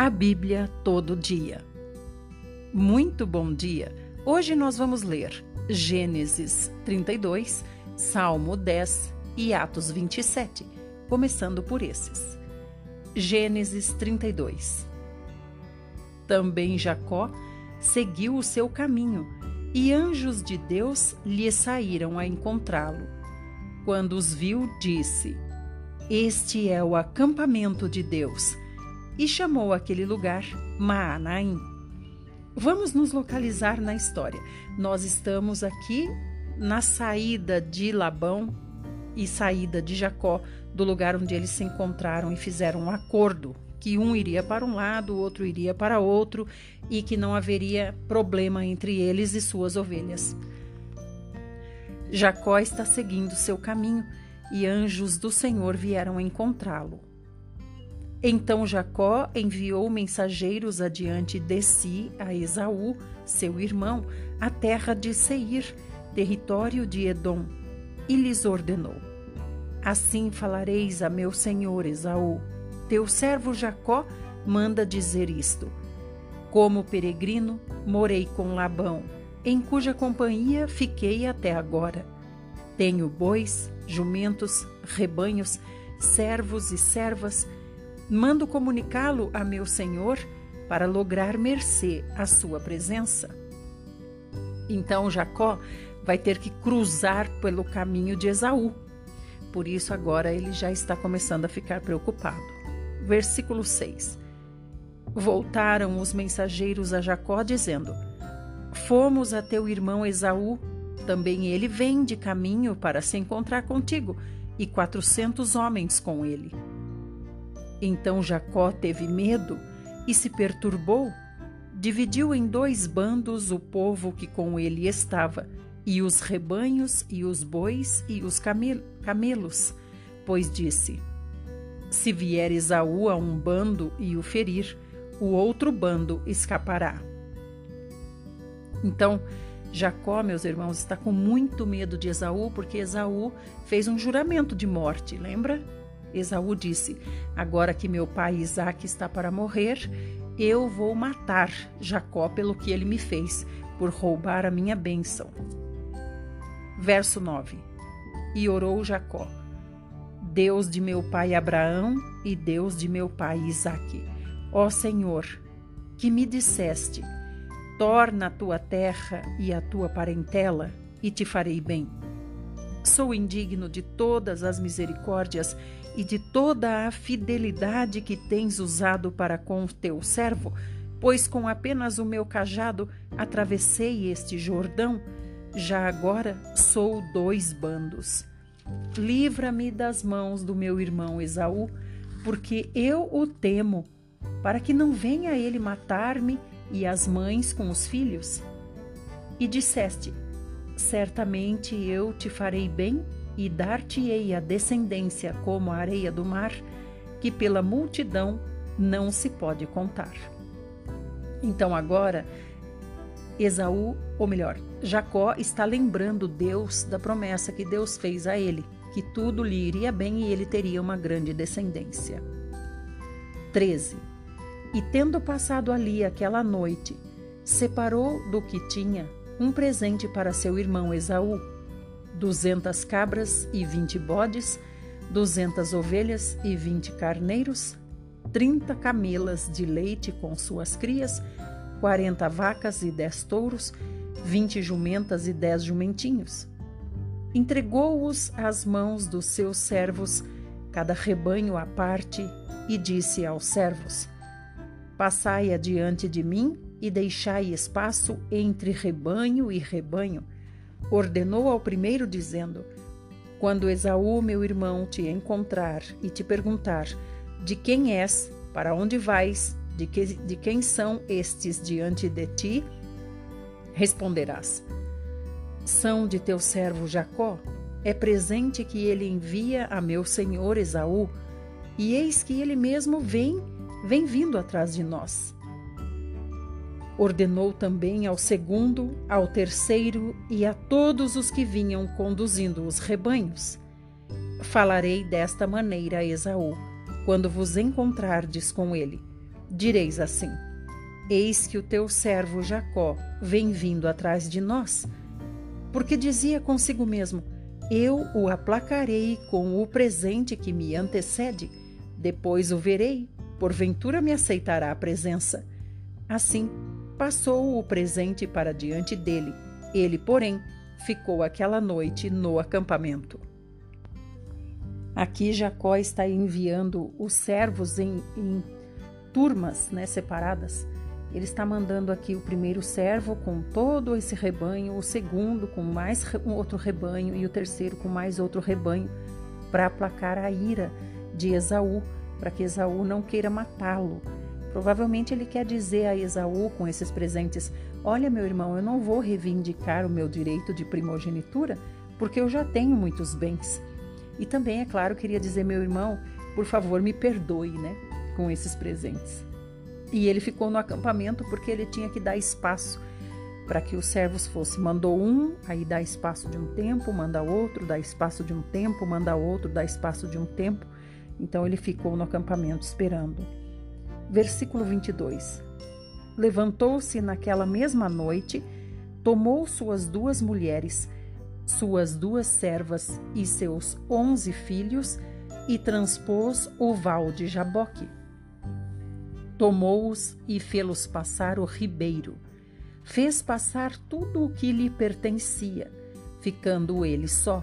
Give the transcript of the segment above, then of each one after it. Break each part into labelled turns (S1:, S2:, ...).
S1: A Bíblia todo dia. Muito bom dia! Hoje nós vamos ler Gênesis 32, Salmo 10 e Atos 27, começando por esses. Gênesis 32 Também Jacó seguiu o seu caminho, e anjos de Deus lhe saíram a encontrá-lo. Quando os viu, disse: Este é o acampamento de Deus e chamou aquele lugar Maanaim. Vamos nos localizar na história. Nós estamos aqui na saída de Labão e saída de Jacó, do lugar onde eles se encontraram e fizeram um acordo que um iria para um lado, o outro iria para outro e que não haveria problema entre eles e suas ovelhas. Jacó está seguindo seu caminho e anjos do Senhor vieram encontrá-lo. Então Jacó enviou mensageiros adiante de si a Esaú, seu irmão, a terra de Seir, território de Edom, e lhes ordenou: Assim falareis a meu senhor Esaú: Teu servo Jacó manda dizer isto: Como peregrino, morei com Labão, em cuja companhia fiquei até agora. Tenho bois, jumentos, rebanhos, servos e servas mando comunicá-lo a meu senhor para lograr mercê à sua presença. Então Jacó vai ter que cruzar pelo caminho de Esaú. Por isso agora ele já está começando a ficar preocupado. Versículo 6. Voltaram os mensageiros a Jacó dizendo: Fomos a teu irmão Esaú, também ele vem de caminho para se encontrar contigo, e quatrocentos homens com ele. Então Jacó teve medo e se perturbou. Dividiu em dois bandos o povo que com ele estava, e os rebanhos, e os bois, e os camelos, pois disse: Se vier Esaú a um bando e o ferir, o outro bando escapará. Então, Jacó, meus irmãos, está com muito medo de Esaú, porque Esaú fez um juramento de morte, lembra? Esaú disse: Agora que meu pai Isaque está para morrer, eu vou matar Jacó pelo que ele me fez, por roubar a minha bênção. Verso 9: E orou Jacó: Deus de meu pai Abraão e Deus de meu pai Isaque, ó Senhor, que me disseste: Torna a tua terra e a tua parentela, e te farei bem. Sou indigno de todas as misericórdias e de toda a fidelidade que tens usado para com teu servo, pois com apenas o meu cajado atravessei este Jordão, já agora sou dois bandos. Livra-me das mãos do meu irmão Esaú, porque eu o temo, para que não venha ele matar-me e as mães com os filhos. E disseste: Certamente eu te farei bem e dar-te-ei a descendência como a areia do mar, que pela multidão não se pode contar. Então agora, Esaú, ou melhor, Jacó está lembrando Deus da promessa que Deus fez a ele, que tudo lhe iria bem e ele teria uma grande descendência. 13. E tendo passado ali aquela noite, separou do que tinha um presente para seu irmão Esaú, duzentas cabras e vinte bodes, duzentas ovelhas e vinte carneiros, trinta camelas de leite com suas crias, quarenta vacas e dez touros, vinte jumentas e dez jumentinhos. Entregou-os às mãos dos seus servos, cada rebanho à parte, e disse aos servos: Passai adiante de mim e deixai espaço entre rebanho e rebanho. Ordenou ao primeiro, dizendo: Quando Esaú, meu irmão, te encontrar e te perguntar: De quem és, para onde vais, de, que, de quem são estes diante de ti, responderás: São de teu servo Jacó. É presente que ele envia a meu senhor Esaú, e eis que ele mesmo vem, vem vindo atrás de nós. Ordenou também ao segundo, ao terceiro e a todos os que vinham conduzindo os rebanhos: Falarei desta maneira a Esaú, quando vos encontrardes com ele. direis assim: Eis que o teu servo Jacó vem vindo atrás de nós. Porque dizia consigo mesmo: Eu o aplacarei com o presente que me antecede, depois o verei, porventura me aceitará a presença. Assim, passou o presente para diante dele. Ele, porém, ficou aquela noite no acampamento. Aqui Jacó está enviando os servos em, em turmas né, separadas ele está mandando aqui o primeiro servo com todo esse rebanho, o segundo com mais um outro rebanho e o terceiro com mais outro rebanho, para aplacar a ira de Esaú, para que Esaú não queira matá-lo. Provavelmente ele quer dizer a Esaú com esses presentes: Olha, meu irmão, eu não vou reivindicar o meu direito de primogenitura, porque eu já tenho muitos bens. E também, é claro, queria dizer, meu irmão, por favor, me perdoe, né, com esses presentes. E ele ficou no acampamento porque ele tinha que dar espaço para que os servos fossem. Mandou um, aí dá espaço de um tempo, manda outro, dá espaço de um tempo, manda outro, dá espaço de um tempo. Então ele ficou no acampamento esperando. Versículo 22. Levantou-se naquela mesma noite, tomou suas duas mulheres, suas duas servas e seus onze filhos e transpôs o val de Jaboque Tomou-os e fê-los passar o ribeiro. Fez passar tudo o que lhe pertencia, ficando ele só.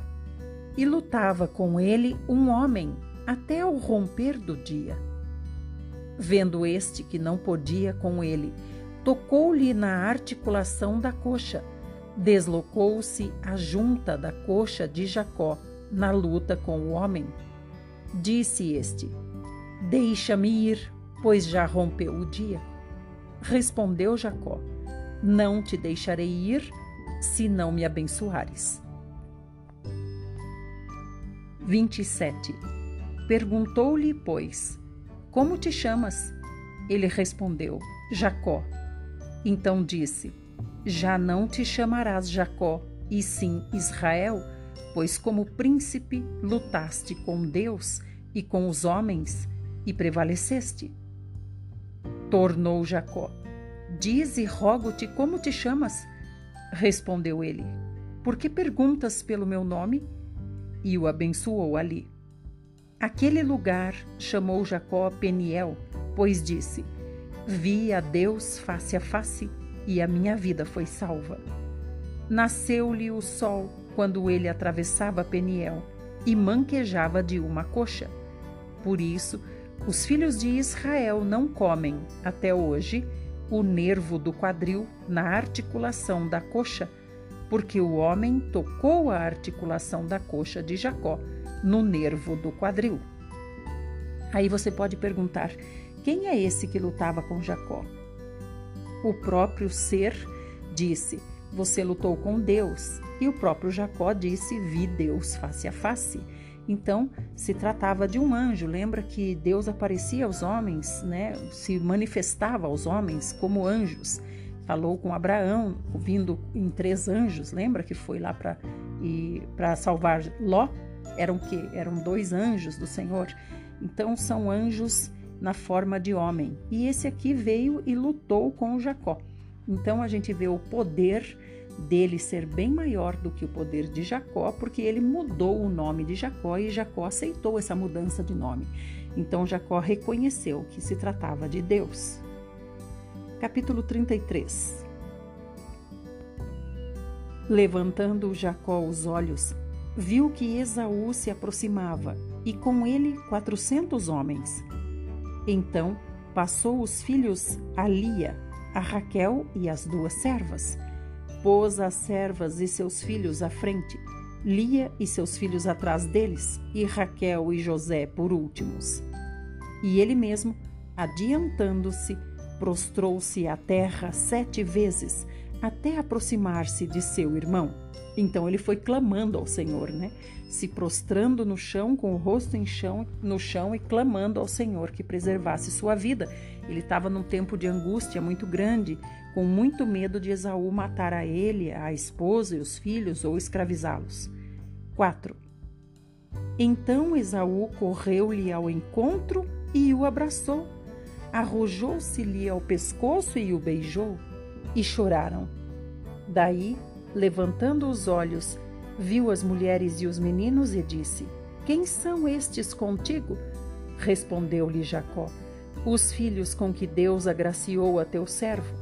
S1: E lutava com ele um homem até o romper do dia. Vendo este que não podia com ele, tocou-lhe na articulação da coxa. Deslocou-se a junta da coxa de Jacó na luta com o homem. Disse este: Deixa-me ir, pois já rompeu o dia. Respondeu Jacó: Não te deixarei ir, se não me abençoares. 27. Perguntou-lhe, pois, Como te chamas? Ele respondeu: Jacó. Então disse: Já não te chamarás Jacó, e sim Israel, pois como príncipe lutaste com Deus e com os homens e prevaleceste. Tornou Jacó: Dize, rogo-te, como te chamas? Respondeu ele: Por que perguntas pelo meu nome? E o abençoou ali. Aquele lugar chamou Jacó Peniel, pois disse: Vi a Deus face a face e a minha vida foi salva. Nasceu-lhe o sol quando ele atravessava Peniel e manquejava de uma coxa. Por isso, os filhos de Israel não comem, até hoje, o nervo do quadril na articulação da coxa, porque o homem tocou a articulação da coxa de Jacó no nervo do quadril. Aí você pode perguntar: quem é esse que lutava com Jacó? O próprio ser disse: Você lutou com Deus. E o próprio Jacó disse: Vi Deus face a face. Então, se tratava de um anjo. Lembra que Deus aparecia aos homens, né? Se manifestava aos homens como anjos. Falou com Abraão, vindo em três anjos. Lembra que foi lá para para salvar Ló? Eram que eram dois anjos do Senhor. Então são anjos na forma de homem. E esse aqui veio e lutou com Jacó. Então a gente vê o poder dele ser bem maior do que o poder de Jacó, porque ele mudou o nome de Jacó e Jacó aceitou essa mudança de nome. Então Jacó reconheceu que se tratava de Deus. Capítulo 33 Levantando Jacó os olhos, viu que Esaú se aproximava e com ele quatrocentos homens. Então passou os filhos a Lia, a Raquel e as duas servas Pôs as servas e seus filhos à frente, Lia e seus filhos atrás deles, e Raquel e José por últimos. E ele mesmo, adiantando-se, prostrou-se à terra sete vezes, até aproximar-se de seu irmão. Então ele foi clamando ao Senhor, né? Se prostrando no chão, com o rosto em chão, no chão e clamando ao Senhor que preservasse sua vida. Ele estava num tempo de angústia muito grande, com muito medo de Esaú matar a ele, a esposa e os filhos ou escravizá-los. 4. Então Esaú correu-lhe ao encontro e o abraçou. arrojou-se-lhe ao pescoço e o beijou, e choraram. Daí, levantando os olhos, viu as mulheres e os meninos e disse: Quem são estes contigo? Respondeu-lhe Jacó: Os filhos com que Deus agraciou a teu servo.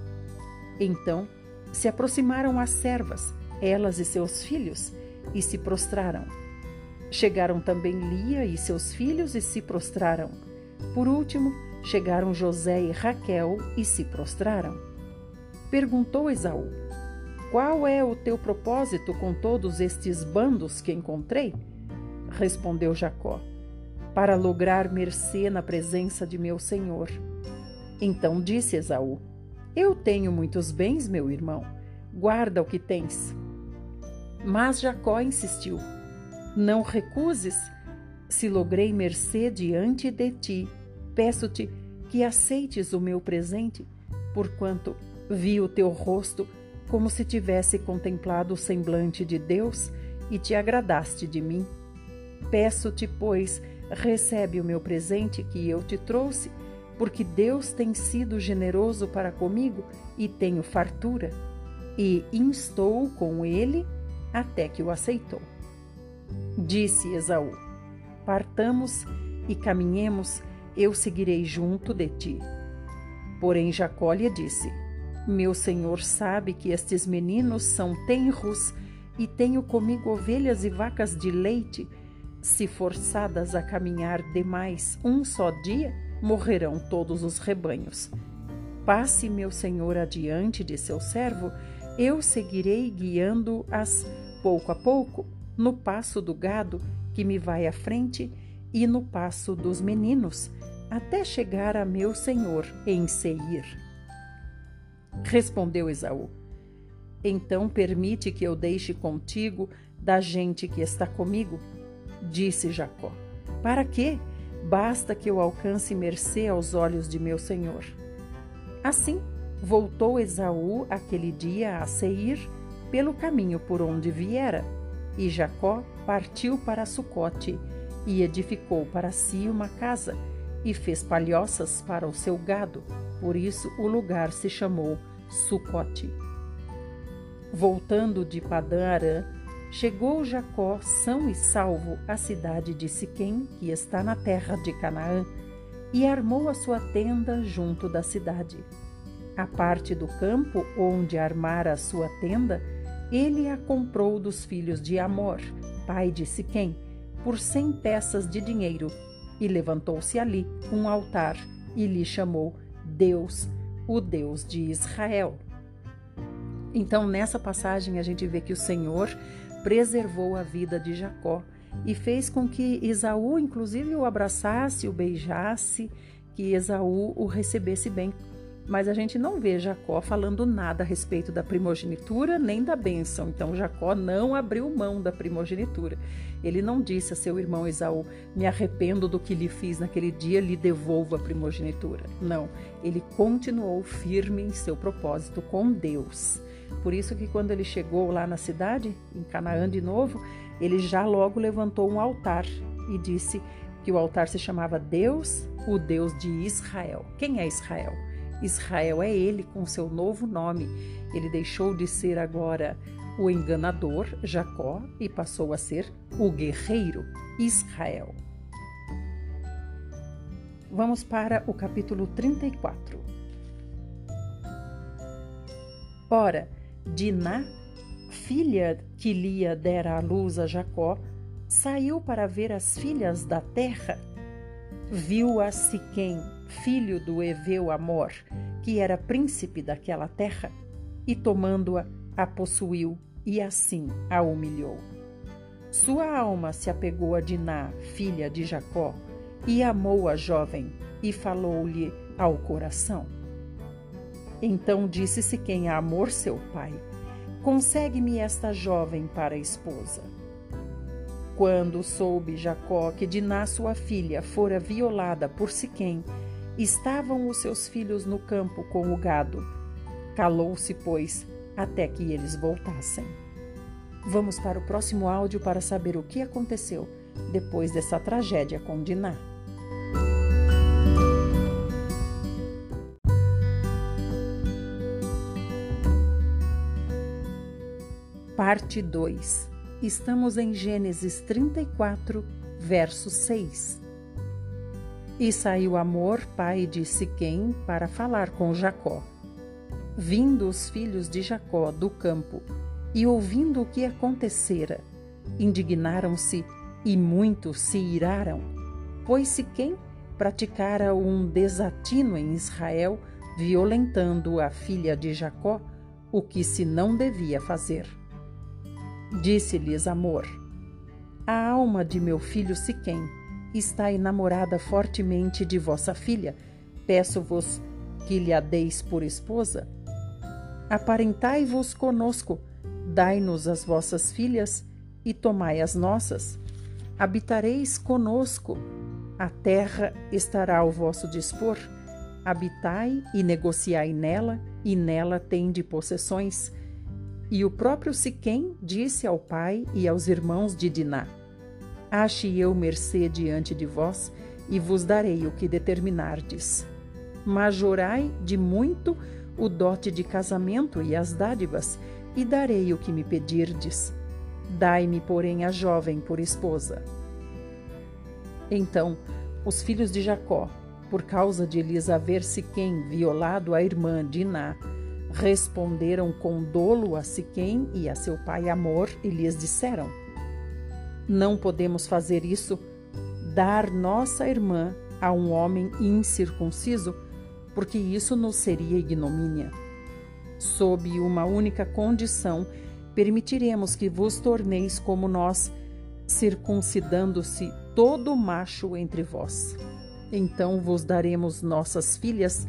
S1: Então se aproximaram as servas, elas e seus filhos, e se prostraram. Chegaram também Lia e seus filhos e se prostraram. Por último, chegaram José e Raquel e se prostraram. Perguntou Esaú: Qual é o teu propósito com todos estes bandos que encontrei? Respondeu Jacó: Para lograr mercê na presença de meu senhor. Então disse Esaú: Eu tenho muitos bens, meu irmão. Guarda o que tens. Mas Jacó insistiu: Não recuses. Se logrei mercê diante de ti, peço-te que aceites o meu presente, porquanto vi o teu rosto como se tivesse contemplado o semblante de Deus e te agradaste de mim. Peço-te, pois, recebe o meu presente que eu te trouxe, porque Deus tem sido generoso para comigo e tenho fartura. E instou com ele até que o aceitou. Disse Esaú: Partamos e caminhemos, eu seguirei junto de ti. Porém Jacó lhe disse: Meu senhor sabe que estes meninos são tenros e tenho comigo ovelhas e vacas de leite. Se forçadas a caminhar demais um só dia, morrerão todos os rebanhos. Passe meu senhor adiante de seu servo, eu seguirei guiando-as pouco a pouco, no passo do gado que me vai à frente e no passo dos meninos, até chegar a meu senhor em Seir. Respondeu Esaú: Então permite que eu deixe contigo da gente que está comigo? Disse Jacó: Para quê? Basta que eu alcance mercê aos olhos de meu senhor. Assim, voltou Esaú aquele dia a Seir pelo caminho por onde viera. E Jacó partiu para Sucote e edificou para si uma casa e fez palhoças para o seu gado. Por isso o lugar se chamou Sucote. Voltando de Padã Arã, chegou Jacó são e salvo à cidade de Siquém, que está na terra de Canaã, e armou a sua tenda junto da cidade. A parte do campo onde armara a sua tenda ele a comprou dos filhos de Amor, pai de Siquém, por cem peças de dinheiro, e levantou-se ali um altar e lhe chamou Deus, o Deus de Israel. Então, nessa passagem, a gente vê que o Senhor preservou a vida de Jacó e fez com que Esaú, inclusive, o abraçasse, o beijasse, que Esaú o recebesse bem mas a gente não vê Jacó falando nada a respeito da primogenitura nem da bênção. Então Jacó não abriu mão da primogenitura. Ele não disse a seu irmão Esaú: Me arrependo do que lhe fiz naquele dia, lhe devolvo a primogenitura. Não, ele continuou firme em seu propósito com Deus. Por isso que quando ele chegou lá na cidade, em Canaã de novo, ele já logo levantou um altar e disse que o altar se chamava Deus, o Deus de Israel. Quem é Israel? Israel é ele com seu novo nome. Ele deixou de ser agora o enganador, Jacó, e passou a ser o guerreiro, Israel. Vamos para o capítulo 34. Ora, Diná, filha que Lia dera à luz a Jacó, saiu para ver as filhas da terra. Viu a Siquém, filho do Eveu Amor, que era príncipe daquela terra, e tomando-a, a possuiu e assim a humilhou. Sua alma se apegou a Diná, filha de Jacó, e amou a jovem, e falou-lhe ao coração. Então disse-se quem a amor seu pai: Consegue-me esta jovem para esposa. Quando soube Jacó que Diná, sua filha, fora violada por Siquém, Estavam os seus filhos no campo com o gado. Calou-se, pois, até que eles voltassem. Vamos para o próximo áudio para saber o que aconteceu depois dessa tragédia com Diná. Parte 2. Estamos em Gênesis 34, verso 6. E saiu Amor, pai de Siquém, para falar com Jacó. Vindo os filhos de Jacó do campo e ouvindo o que acontecera, indignaram-se e muito se iraram, pois Siquém praticara um desatino em Israel, violentando a filha de Jacó, o que se não devia fazer. Disse-lhes Amor: A alma de meu filho Siquém está enamorada fortemente de vossa filha. Peço-vos que lhe a deis por esposa. Aparentai-vos conosco, dai-nos as vossas filhas e tomai as nossas. Habitareis conosco, a terra estará ao vosso dispor. Habitai e negociai nela, e nela tende possessões. E o próprio Siquém disse ao pai e aos irmãos de Diná: Ache eu mercê diante de vós, e vos darei o que determinardes. Majorai de muito o dote de casamento e as dádivas, e darei o que me pedirdes. Dai-me, porém, a jovem por esposa. Então, os filhos de Jacó, por causa de lhes haver Siquém violado a irmã Diná, responderam com dolo a Siquém e a seu pai Amor e lhes disseram: não podemos fazer isso, dar nossa irmã a um homem incircunciso, porque isso nos seria ignomínia. Sob uma única condição, permitiremos que vos torneis como nós, circuncidando-se todo macho entre vós. Então vos daremos nossas filhas,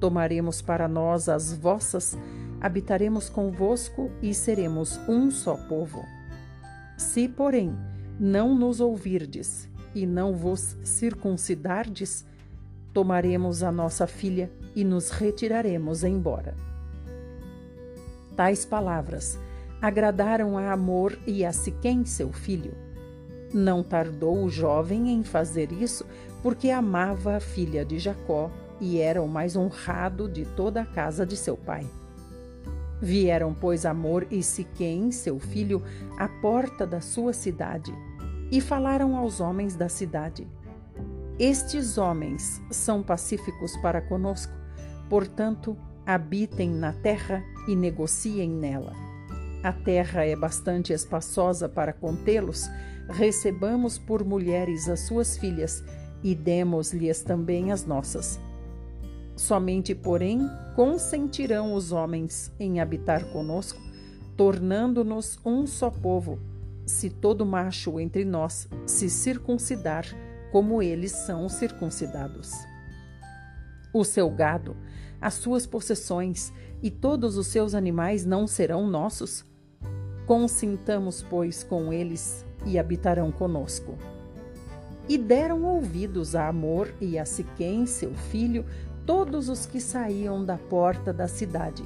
S1: tomaremos para nós as vossas, habitaremos convosco e seremos um só povo. Se, porém, não nos ouvirdes e não vos circuncidardes, tomaremos a nossa filha e nos retiraremos embora. Tais palavras agradaram a Amor e a Siquém, seu filho. Não tardou o jovem em fazer isso, porque amava a filha de Jacó e era o mais honrado de toda a casa de seu pai. Vieram, pois, Amor e Siquém, seu filho, à porta da sua cidade, e falaram aos homens da cidade: Estes homens são pacíficos para conosco, portanto, habitem na terra e negociem nela. A terra é bastante espaçosa para contê-los, recebamos por mulheres as suas filhas e demos-lhes também as nossas Somente, porém, consentirão os homens em habitar conosco, tornando-nos um só povo, se todo macho entre nós se circuncidar como eles são circuncidados. O seu gado, as suas possessões e todos os seus animais não serão nossos? Consintamos, pois, com eles e habitarão conosco. E deram ouvidos a Amor e a Siquém, seu filho, todos os que saíam da porta da cidade,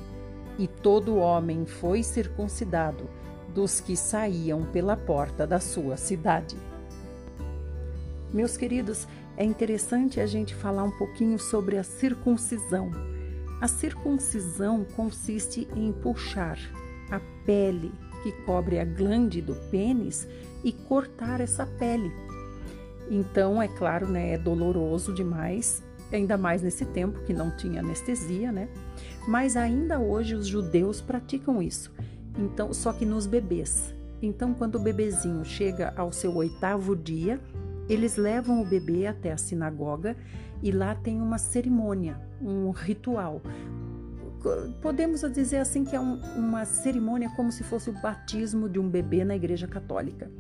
S1: e todo homem foi circuncidado dos que saíam pela porta da sua cidade. Meus queridos, é interessante a gente falar um pouquinho sobre a circuncisão. A circuncisão consiste em puxar a pele que cobre a glande do pênis e cortar essa pele. Então, é claro, né, é doloroso demais, ainda mais nesse tempo que não tinha anestesia, né? Mas ainda hoje os judeus praticam isso. Então, só que nos bebês. Então, quando o bebezinho chega ao seu oitavo dia, eles levam o bebê até a sinagoga e lá tem uma cerimônia, um ritual. Podemos dizer assim que é um, uma cerimônia como se fosse o batismo de um bebê na Igreja Católica.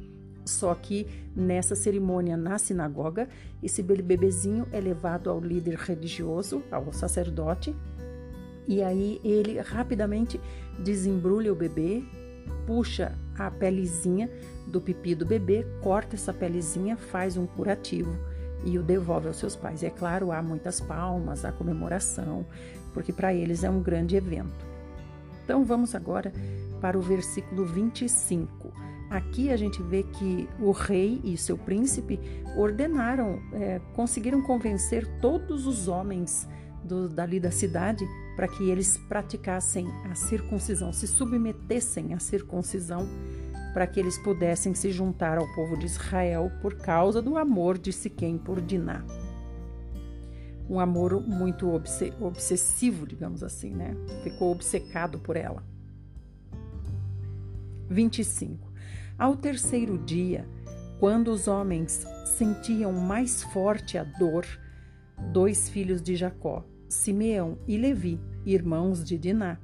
S1: Só que nessa cerimônia na sinagoga, esse bebezinho é levado ao líder religioso, ao sacerdote, e aí ele rapidamente desembrulha o bebê, puxa a pelezinha do pipi do bebê, corta essa pelezinha, faz um curativo e o devolve aos seus pais. E é claro, há muitas palmas, há comemoração, porque para eles é um grande evento. Então vamos agora para o versículo 25. Aqui a gente vê que o rei e seu príncipe ordenaram, é, conseguiram convencer todos os homens do, dali da cidade para que eles praticassem a circuncisão, se submetessem à circuncisão, para que eles pudessem se juntar ao povo de Israel por causa do amor de Siquém por Diná. Um amor muito obsessivo, digamos assim, né? Ficou obcecado por ela. 25. Ao terceiro dia, quando os homens sentiam mais forte a dor, dois filhos de Jacó, Simeão e Levi, irmãos de Diná,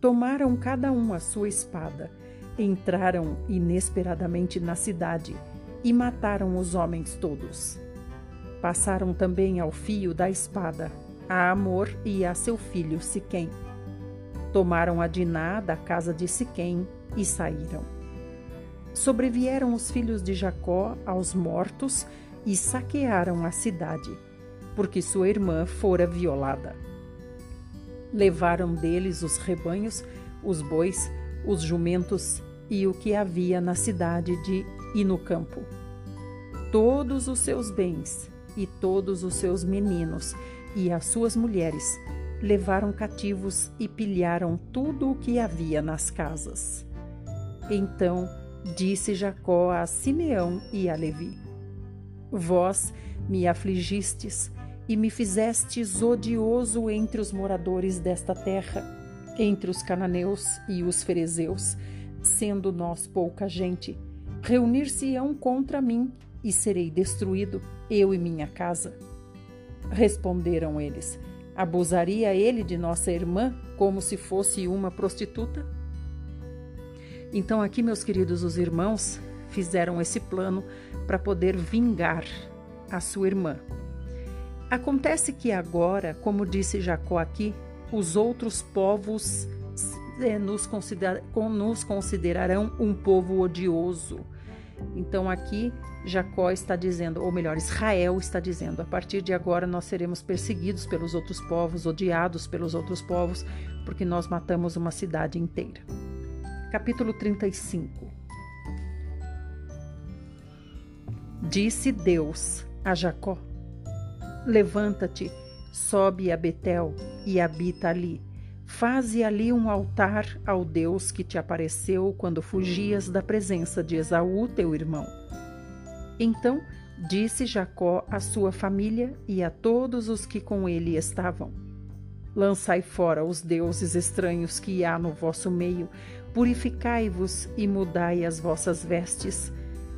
S1: tomaram cada um a sua espada, entraram inesperadamente na cidade e mataram os homens todos. Passaram também ao fio da espada a Amor e a seu filho Siquém. Tomaram a Diná da casa de Siquém e saíram. Sobrevieram os filhos de Jacó aos mortos e saquearam a cidade porque sua irmã fora violada. Levaram deles os rebanhos, os bois, os jumentos e o que havia na cidade de e no campo. Todos os seus bens e todos os seus meninos e as suas mulheres levaram cativos e pilharam tudo o que havia nas casas. Então disse Jacó a Simeão e a Levi: Vós me afligistes e me fizestes odioso entre os moradores desta terra, entre os cananeus e os ferezeus, sendo nós pouca gente. Reunir-se-ão contra mim e serei destruído, eu e minha casa. Responderam eles: Abusaria ele de nossa irmã como se fosse uma prostituta? Então, aqui, meus queridos, os irmãos fizeram esse plano para poder vingar a sua irmã. Acontece que agora, como disse Jacó aqui, os outros povos nos, consider, nos considerarão um povo odioso. Então aqui Jacó está dizendo, ou melhor, Israel está dizendo: a partir de agora nós seremos perseguidos pelos outros povos, odiados pelos outros povos, porque nós matamos uma cidade inteira. Capítulo 35 Disse Deus a Jacó: Levanta-te, sobe a Betel e habita ali. Faze ali um altar ao Deus que te apareceu quando fugias da presença de Esaú, teu irmão. Então disse Jacó à sua família e a todos os que com ele estavam: Lançai fora os deuses estranhos que há no vosso meio, purificai-vos e mudai as vossas vestes.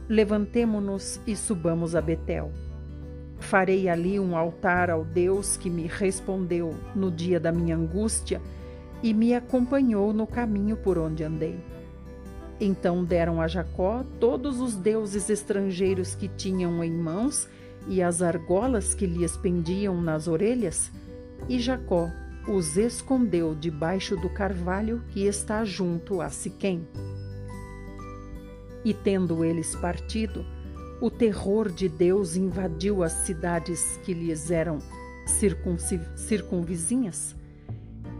S1: Levantemo-nos e subamos a Betel. Farei ali um altar ao Deus que me respondeu no dia da minha angústia e me acompanhou no caminho por onde andei. Então deram a Jacó todos os deuses estrangeiros que tinham em mãos e as argolas que lhes pendiam nas orelhas, e Jacó os escondeu debaixo do carvalho que está junto a Siquém. E tendo eles partido, o terror de Deus invadiu as cidades que lhes eram circunvizinhas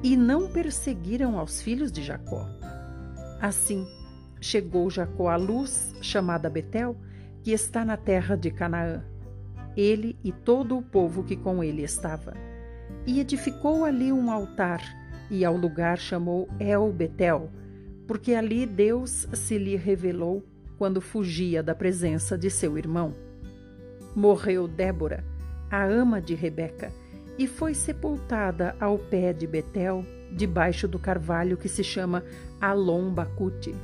S1: e não perseguiram aos filhos de Jacó. Assim, chegou Jacó à luz, chamada Betel, que está na terra de Canaã, ele e todo o povo que com ele estava. E edificou ali um altar, e ao lugar chamou El Betel, porque ali Deus se lhe revelou quando fugia da presença de seu irmão. Morreu Débora, a ama de Rebeca, e foi sepultada ao pé de Betel, debaixo do carvalho que se chama Alon Bacute.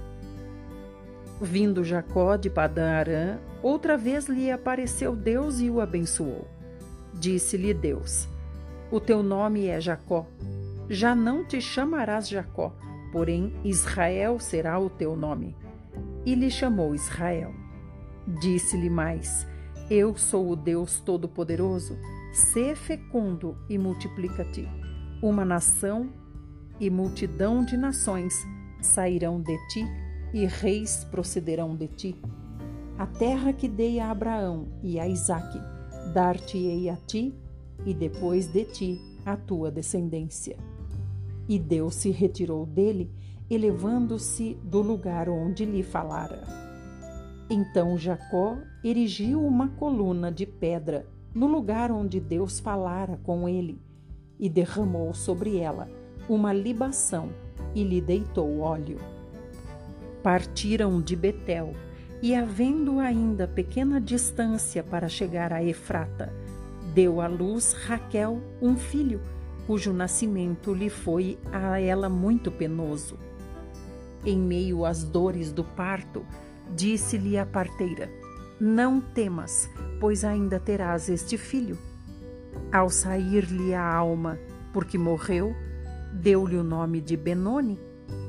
S1: Vindo Jacó de Padã Arã, outra vez lhe apareceu Deus e o abençoou. Disse-lhe Deus: O teu nome é Jacó. Já não te chamarás Jacó, porém Israel será o teu nome e lhe chamou Israel. Disse-lhe mais: Eu sou o Deus Todo-Poderoso, sê fecundo e multiplica-te. Uma nação e multidão de nações sairão de ti, e reis procederão de ti. A terra que dei a Abraão e a Isaque, dar-te-ei a ti, e depois de ti a tua descendência. E Deus se retirou dele elevando-se do lugar onde lhe falara. Então Jacó erigiu uma coluna de pedra no lugar onde Deus falara com ele e derramou sobre ela uma libação e lhe deitou óleo. Partiram de Betel e, havendo ainda pequena distância para chegar a Efrata, deu à luz Raquel um filho, cujo nascimento lhe foi a ela muito penoso. Em meio às dores do parto, disse-lhe a parteira: Não temas, pois ainda terás este filho. Ao sair-lhe a alma, porque morreu, deu-lhe o nome de Benoni,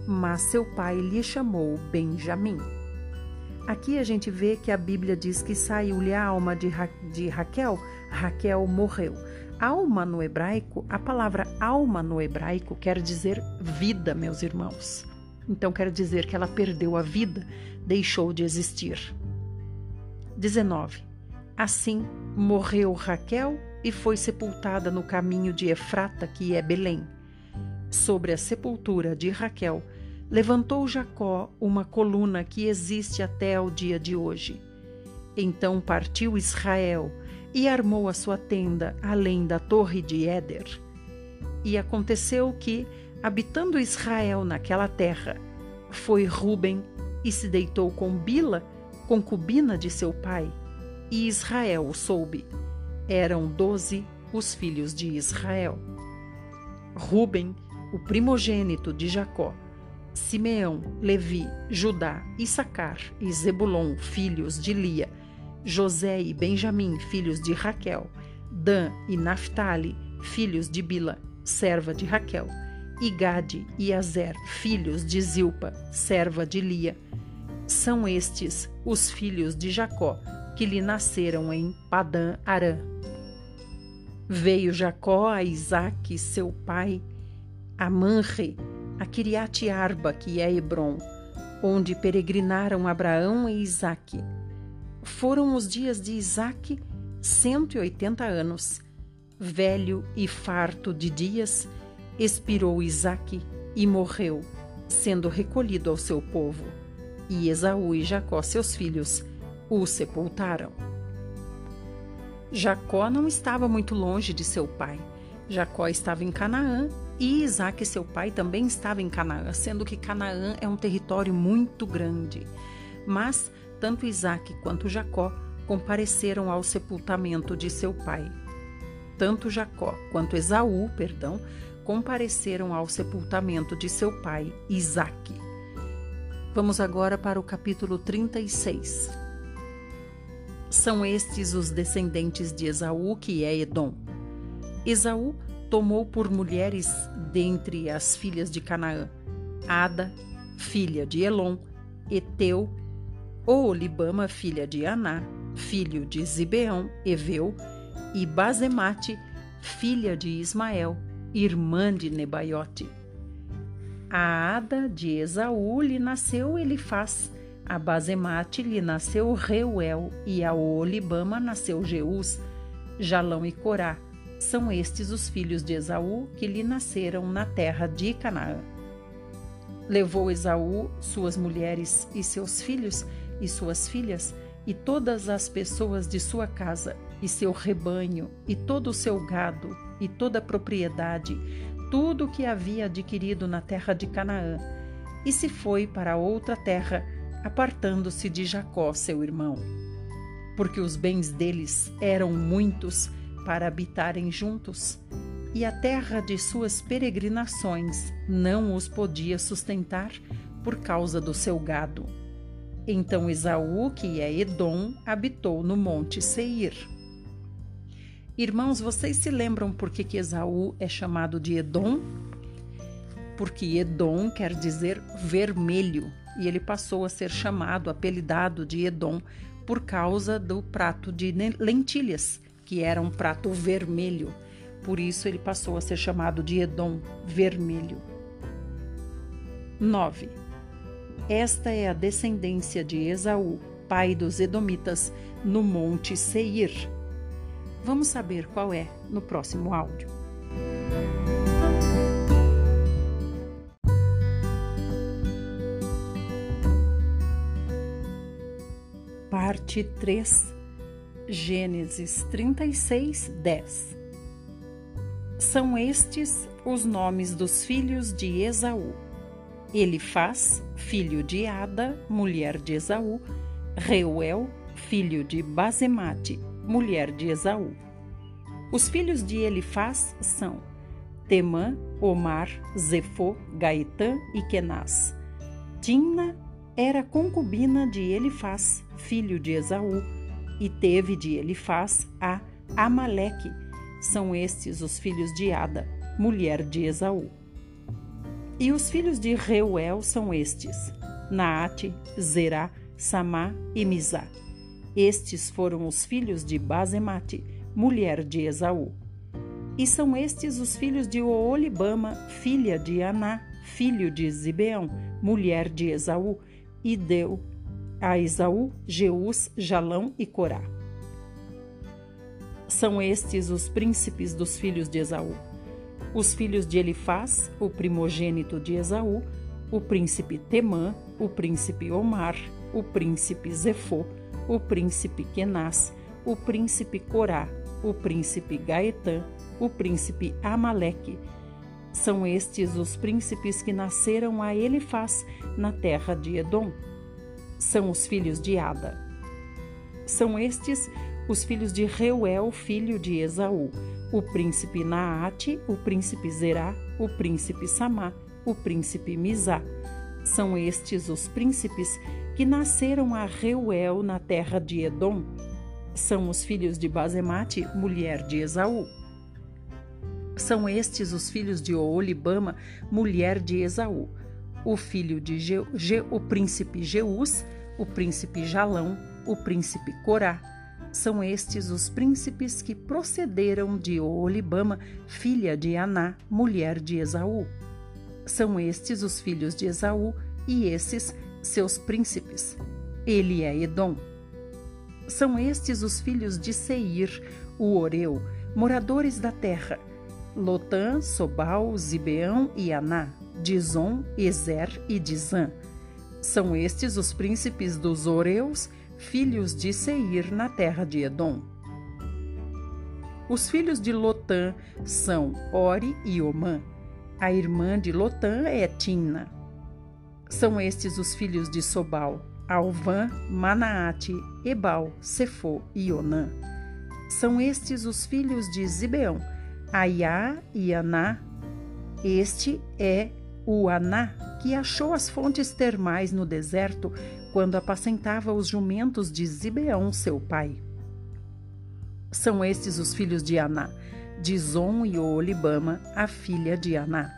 S1: mas seu pai lhe chamou Benjamim. Aqui a gente vê que a Bíblia diz que saiu-lhe a alma de, Ra de Raquel, Raquel morreu. Alma no hebraico, a palavra alma no hebraico quer dizer vida, meus irmãos. Então quer dizer que ela perdeu a vida, deixou de existir. 19. Assim morreu Raquel e foi sepultada no caminho de Efrata, que é Belém. Sobre a sepultura de Raquel, levantou Jacó uma coluna que existe até o dia de hoje. Então partiu Israel e armou a sua tenda além da torre de Éder. E aconteceu que, habitando Israel naquela terra, foi Ruben e se deitou com Bila, concubina de seu pai, e Israel o soube. Eram doze os filhos de Israel. Ruben, o primogênito de Jacó, Simeão, Levi, Judá, Issacar e Zebulon, filhos de Lia, José e Benjamim, filhos de Raquel, Dan e Naphtali, filhos de Bila, serva de Raquel, e Gade e Azer, filhos de Zilpa, serva de Lia. São estes os filhos de Jacó, que lhe nasceram em Padã Arã. Veio Jacó a Isaque, seu pai, a Manre, a Kiriat Arba, que é Hebron, onde peregrinaram Abraão e Isaque. Foram os dias de Isaque 180 anos. Velho e farto de dias, expirou Isaque e morreu, sendo recolhido ao seu povo. E Esaú e Jacó, seus filhos, o sepultaram. Jacó não estava muito longe de seu pai. Jacó estava em Canaã e Isaac, seu pai, também estava em Canaã, sendo que Canaã é um território muito grande. Mas tanto Isaac quanto Jacó compareceram ao sepultamento de seu pai. Tanto Jacó quanto Esaú, perdão, compareceram ao sepultamento de seu pai, Isaque. Vamos agora para o capítulo 36. São estes os descendentes de Esaú, que é Edom. Esaú tomou por mulheres dentre as filhas de Canaã Ada, filha de Elon, Eteu, Olibama, filha de Aná, filho de Zibeão, Eveu, e Bazemate, filha de Ismael, irmã de Nebaiote. A Ada de Esaú lhe nasceu Elifaz, a Bazemate lhe nasceu Reuel, e a Olibama nasceu Jeus, Jalão e Corá, são estes os filhos de Esaú que lhe nasceram na terra de Canaã. Levou Esaú suas mulheres e seus filhos e suas filhas e todas as pessoas de sua casa e seu rebanho e todo o seu gado e toda a propriedade, tudo o que havia adquirido na terra de Canaã, e se foi para outra terra, apartando-se de Jacó, seu irmão. Porque os bens deles eram muitos para habitarem juntos, e a terra de suas peregrinações não os podia sustentar por causa do seu gado. Então Esaú, que é Edom, habitou no monte Seir. Irmãos, vocês se lembram por que, que Esaú é chamado de Edom? Porque Edom quer dizer vermelho, e ele passou a ser chamado, apelidado de Edom, por causa do prato de lentilhas que era um prato vermelho. Por isso ele passou a ser chamado de Edom, vermelho. 9. Esta é a descendência de Esaú, pai dos Edomitas, no monte Seir. Vamos saber qual é no próximo áudio. Parte 3 Gênesis 36, 10. São estes os nomes dos filhos de Esaú. Elifaz, filho de Ada, mulher de Esaú, Reuel, filho de Basemate, mulher de Esaú. Os filhos de Elifaz são Temã, Omar, Zefô, Gaetã e Kenaz. Timna era concubina de Elifaz, filho de Esaú, e teve de Elifaz a Amaleque. São estes os filhos de Ada, mulher de Esaú. E os filhos de Reuel são estes: Naate, Zerá, Samá e Mizá. Estes foram os filhos de Basemate, mulher de Esaú. E são estes os filhos de Oolibama, filha de Aná, filho de Zibeão, mulher de Esaú, e deu a Esaú Jeus, Jalão e Corá. São estes os príncipes dos filhos de Esaú os filhos de Elifaz, o primogênito de Esaú, o príncipe Temã, o príncipe Omar, o príncipe Zefô, o príncipe Kenaz, o príncipe Corá, o príncipe Gaetã, o príncipe Amaleque. São estes os príncipes que nasceram a Elifaz na terra de Edom. São os filhos de Ada. São estes os filhos de Reuel, filho de Esaú, o príncipe Naate, o príncipe Zerá, o príncipe Samá, o príncipe Mizá. São estes os príncipes que nasceram a Reuel na terra de Edom. São os filhos de Basemate, mulher de Esaú. São estes os filhos de Oolibama, mulher de Esaú. O filho de Je, Je, o príncipe Jeus, o príncipe Jalão, o príncipe Corá, são estes os príncipes que procederam de Olibama, filha de Aná, mulher de Esaú. São estes os filhos de Esaú e esses seus príncipes. Ele é Edom. São estes os filhos de Seir, o Oreu, moradores da terra. Lotã, Sobal, Zibeão e Aná, Dizon, Ezer e Dizã. São estes os príncipes dos Oreus filhos de Seir na terra de Edom. Os filhos de Lotã são Ori e Omã. A irmã de Lotã é Timna. São estes os filhos de Sobal, Alvã, Manaate, Ebal, Sefô e Onã. São estes os filhos de Zibeão, Aiá e Aná. Este é o Aná que achou as fontes termais no deserto quando apacentava os jumentos de Zibeão, seu pai. São estes os filhos de Aná, Dizon e Olibama, a filha de Aná.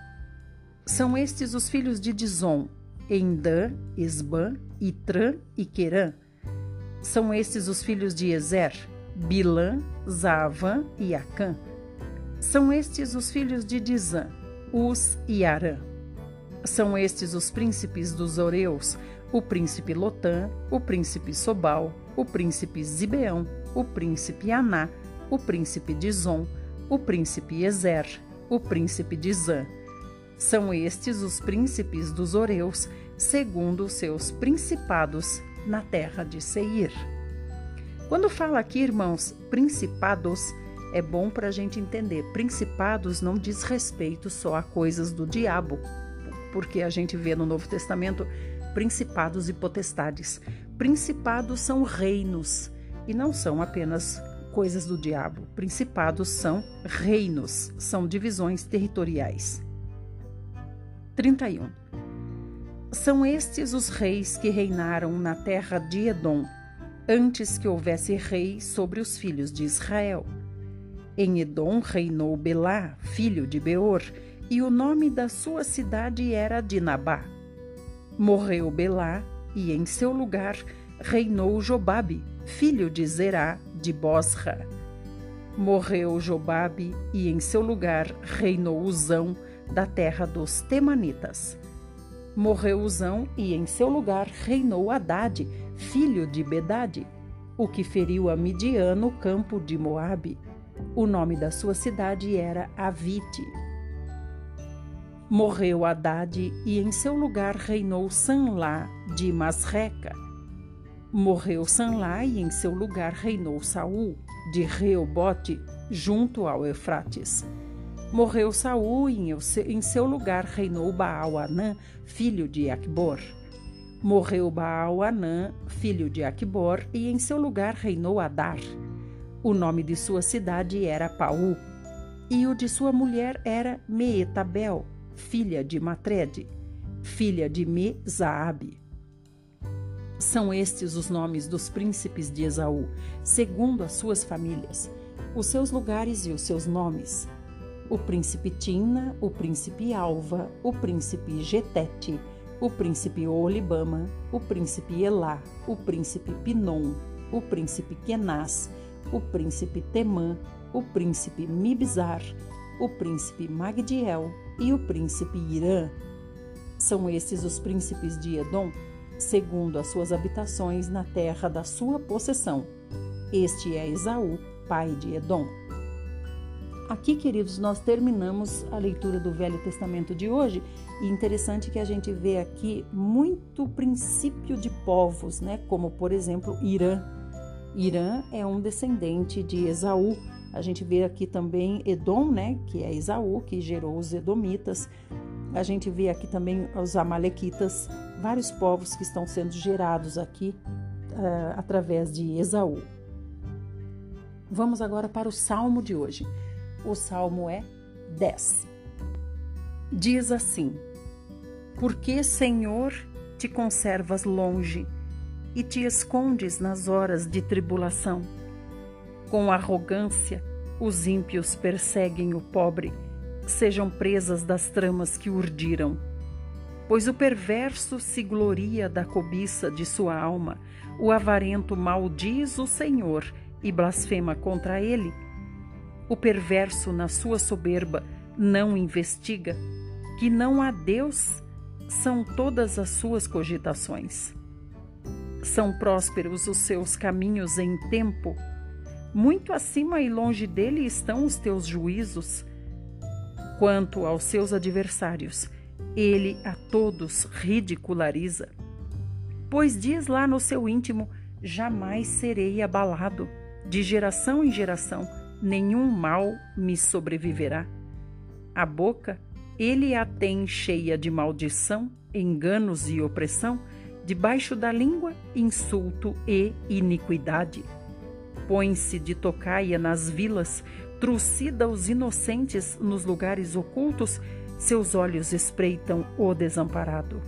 S1: São estes os filhos de Dizon, Endã, Esbã, Itrã e Querã. São estes os filhos de Ezer, Bilã, Zavã e Acã. São estes os filhos de Dizã, Us e Arã. São estes os príncipes dos Oreus, o príncipe Lotã, o príncipe Sobal, o príncipe Zibeão, o príncipe Aná, o príncipe Dizon, o príncipe Ezer, o príncipe Zã. São estes os príncipes dos Oreus, segundo os seus principados na terra de Seir. Quando fala aqui, irmãos, principados, é bom para a gente entender. Principados não diz respeito só a coisas do diabo, porque a gente vê no Novo Testamento principados e potestades. Principados são reinos e não são apenas coisas do diabo. Principados são reinos, são divisões territoriais. 31. São estes os reis que reinaram na terra de Edom, antes que houvesse rei sobre os filhos de Israel. Em Edom reinou Belá, filho de Beor, e o nome da sua cidade era Dinabá. Morreu Belá e em seu lugar reinou Jobabe, filho de Zerá de Bosra. Morreu Jobabe e em seu lugar reinou Uzão da terra dos Temanitas. Morreu Uzão e em seu lugar reinou Haddad, filho de Bedade, o que feriu a Midian no campo de Moabe. O nome da sua cidade era Avite. Morreu Haddad e em seu lugar reinou Sanlá de Masreca. Morreu Sanlá e em seu lugar reinou Saul de Reobote, junto ao Eufrates. Morreu Saul e em seu lugar reinou Baal-Anã, filho de Acbor. Morreu Baal-Anã, filho de Acbor, e em seu lugar reinou Adar. O nome de sua cidade era Paú, e o de sua mulher era Meetabel, filha de Matrede, filha de Mezaabe. São estes os nomes dos príncipes de Esaú, segundo as suas famílias, os seus lugares e os seus nomes o príncipe Timna, o príncipe Alva, o príncipe Getete, o príncipe Olibama, o príncipe Elá, o príncipe Pinom, o príncipe Kenaz, o príncipe Temã, o príncipe Mibzar, o príncipe Magdiel e o príncipe Irã. São esses os príncipes de Edom, segundo as suas habitações na terra da sua possessão. Este é Esaú, pai de Edom. Aqui, queridos, nós terminamos a leitura do Velho Testamento de hoje e interessante que a gente vê aqui muito princípio de povos, né? Como por exemplo Irã. Irã é um descendente de Esaú. A gente vê aqui também Edom, né? Que é Esaú que gerou os Edomitas. A gente vê aqui também os Amalequitas, vários povos que estão sendo gerados aqui uh, através de Esaú. Vamos agora para o Salmo de hoje. O salmo é 10. Diz assim: Porque, Senhor, te conservas longe e te escondes nas horas de tribulação? Com arrogância, os ímpios perseguem o pobre, sejam presas das tramas que urdiram. Pois o perverso se gloria da cobiça de sua alma, o avarento maldiz o Senhor e blasfema contra ele o perverso, na sua soberba, não investiga que não há Deus são todas as suas cogitações. São prósperos os seus caminhos em tempo. Muito acima e longe dele estão os teus juízos. Quanto aos seus adversários, ele a todos ridiculariza. Pois diz lá no seu íntimo: jamais serei abalado. De geração em geração, nenhum mal me sobreviverá. A boca, ele a tem cheia de maldição, enganos e opressão, debaixo da língua, insulto e iniquidade. Põe-se de tocaia nas vilas, trucida os inocentes nos lugares ocultos, seus olhos espreitam o desamparado.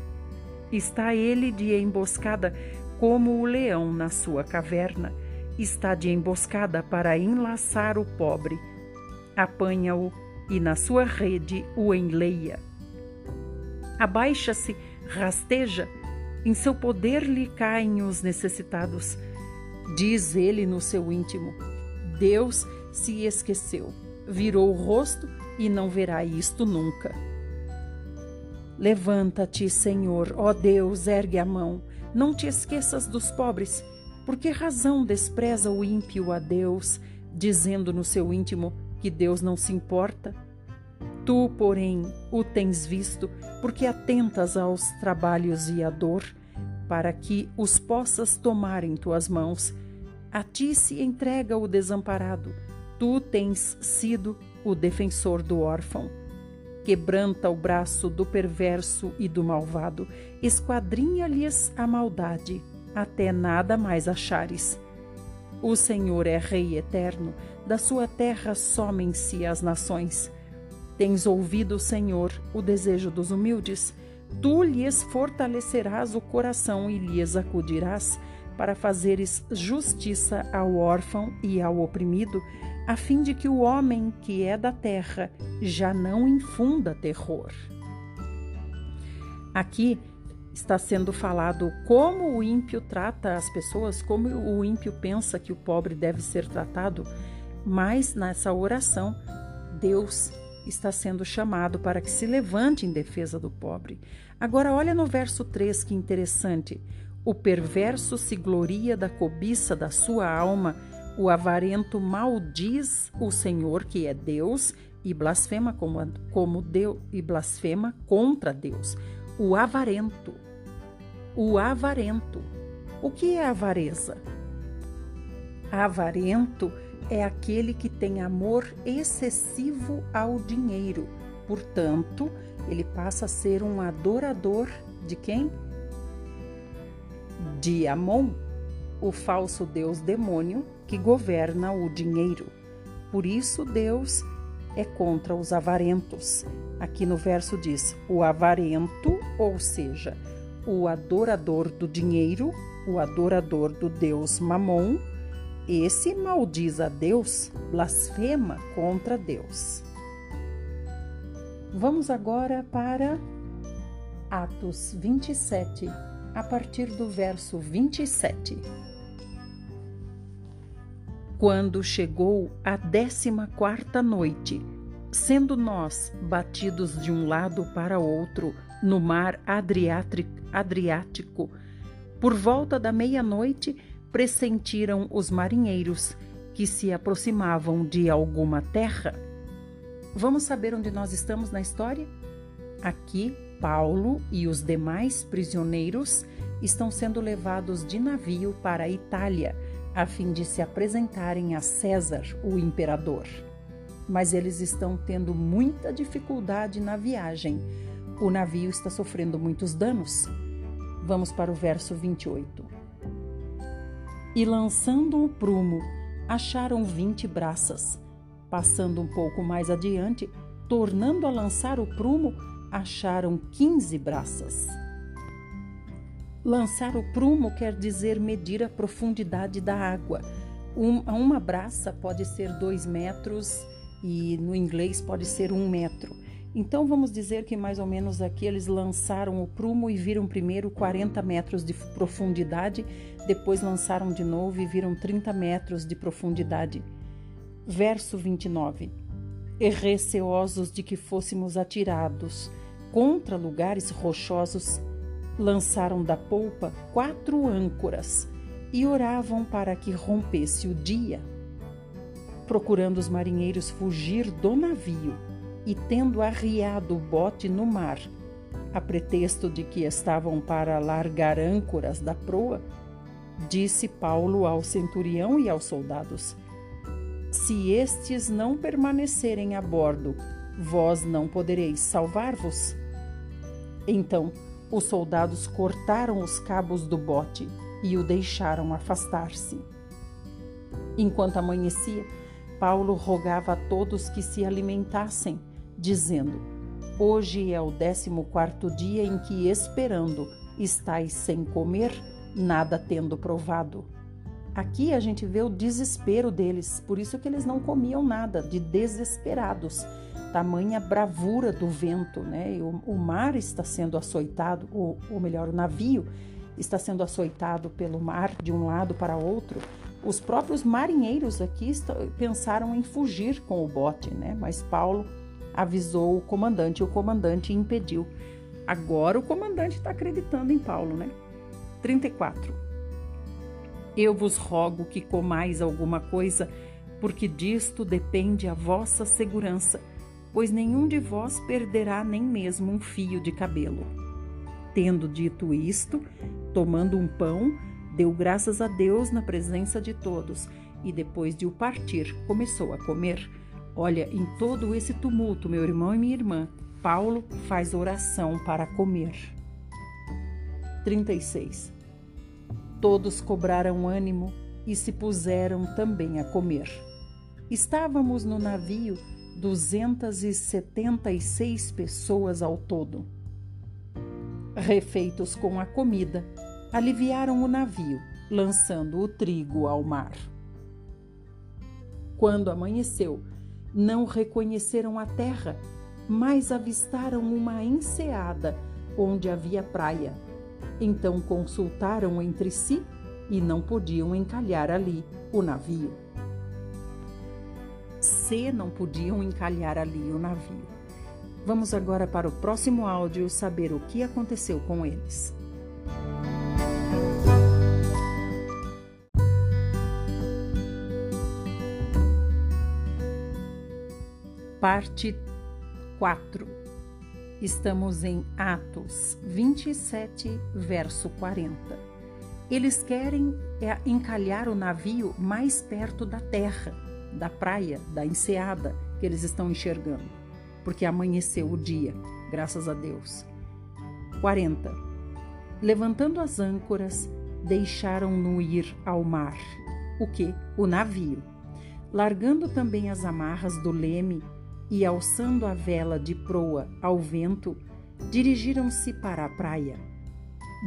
S1: Está ele de emboscada como o leão na sua caverna está de emboscada para enlaçar o pobre. Apanha-o e na sua rede o enleia. Abaixa-se, rasteja, em seu poder lhe caem os necessitados. Diz ele no seu íntimo: Deus se esqueceu, virou o rosto e não verá isto nunca. Levanta-te, Senhor, ó Deus, ergue a mão, não te esqueças dos pobres por que razão despreza o ímpio a Deus, dizendo no seu íntimo que Deus não se importa? Tu, porém, o tens visto, porque atentas aos trabalhos e à dor, para que os possas tomar em tuas mãos. A ti se entrega o desamparado, tu tens sido o defensor do órfão. Quebranta o braço do perverso e do malvado, esquadrinha-lhes a maldade até nada mais achares. O Senhor é Rei eterno, da sua terra somem-se as nações. Tens ouvido, Senhor, o desejo dos humildes. Tu lhes fortalecerás o coração e lhes acudirás, para fazeres justiça ao órfão e ao oprimido, a fim de que o homem que é da terra já não infunda terror. Aqui está sendo falado como o ímpio trata as pessoas, como o ímpio pensa que o pobre deve ser tratado, mas nessa oração, Deus está sendo chamado para que se levante em defesa do pobre. Agora, olha no verso 3 que interessante. O perverso se gloria da cobiça da sua alma, o avarento maldiz o Senhor, que é Deus, e blasfema como, como Deus e blasfema contra Deus. O avarento o avarento. O que é avareza? Avarento é aquele que tem amor excessivo ao dinheiro. Portanto, ele passa a ser um adorador de quem? De Amon, o falso deus demônio que governa o dinheiro. Por isso, Deus é contra os avarentos. Aqui no verso diz: o avarento, ou seja, o adorador do dinheiro, o adorador do deus Mamon, esse maldiz a Deus, blasfema contra Deus. Vamos agora para Atos 27, a partir do verso 27. Quando chegou a décima quarta noite, sendo nós batidos de um lado para outro no mar Adriático, por volta da meia-noite, pressentiram os marinheiros que se aproximavam de alguma terra. Vamos saber onde nós estamos na história? Aqui, Paulo e os demais prisioneiros estão sendo levados de navio para a Itália, a fim de se apresentarem a César, o imperador. Mas eles estão tendo muita dificuldade na viagem. O navio está sofrendo muitos danos. Vamos para o verso 28. E lançando o prumo, acharam vinte braças. Passando um pouco mais adiante, tornando a lançar o prumo, acharam quinze braças. Lançar o prumo quer dizer medir a profundidade da água. Um, uma braça pode ser dois metros e no inglês pode ser um metro. Então vamos dizer que mais ou menos aqui eles lançaram o prumo e viram primeiro 40 metros de profundidade, depois lançaram de novo e viram 30 metros de profundidade. Verso 29. E receosos de que fôssemos atirados contra lugares rochosos, lançaram da polpa quatro âncoras e oravam para que rompesse o dia. Procurando os marinheiros fugir do navio, e tendo arriado o bote no mar, a pretexto de que estavam para largar âncoras da proa, disse Paulo ao centurião e aos soldados: Se estes não permanecerem a bordo, vós não podereis salvar-vos. Então os soldados cortaram os cabos do bote e o deixaram afastar-se. Enquanto amanhecia, Paulo rogava a todos que se alimentassem dizendo: Hoje é o décimo quarto dia em que, esperando, estáis sem comer, nada tendo provado. Aqui a gente vê o desespero deles, por isso que eles não comiam nada, de desesperados. Tamanha bravura do vento, né? O, o mar está sendo açoitado, ou, ou melhor, o navio está sendo açoitado pelo mar de um lado para outro. Os próprios marinheiros aqui pensaram em fugir com o bote, né? Mas Paulo avisou o comandante o comandante impediu. Agora o comandante está acreditando em Paulo, né? 34. Eu vos rogo que comais alguma coisa, porque disto depende a vossa segurança, pois nenhum de vós perderá nem mesmo um fio de cabelo. Tendo dito isto, tomando um pão, deu graças a Deus na presença de todos e depois de o partir, começou a comer. Olha, em todo esse tumulto, meu irmão e minha irmã, Paulo faz oração para comer. 36. Todos cobraram ânimo e se puseram também a comer. Estávamos no navio 276 pessoas ao todo. Refeitos com a comida, aliviaram o navio, lançando o trigo ao mar. Quando amanheceu, não reconheceram a terra, mas avistaram uma enseada onde havia praia. Então consultaram entre si e não podiam encalhar ali o navio. Se não podiam encalhar ali o navio. Vamos agora para o próximo áudio saber o que aconteceu com eles. Parte 4. Estamos em Atos 27, verso 40. Eles querem é, encalhar o navio mais perto da terra, da praia, da enseada que eles estão enxergando, porque amanheceu o dia, graças a Deus. 40. Levantando as âncoras, deixaram-no ir ao mar. O que? O navio. Largando também as amarras do leme e alçando a vela de proa ao vento, dirigiram-se para a praia.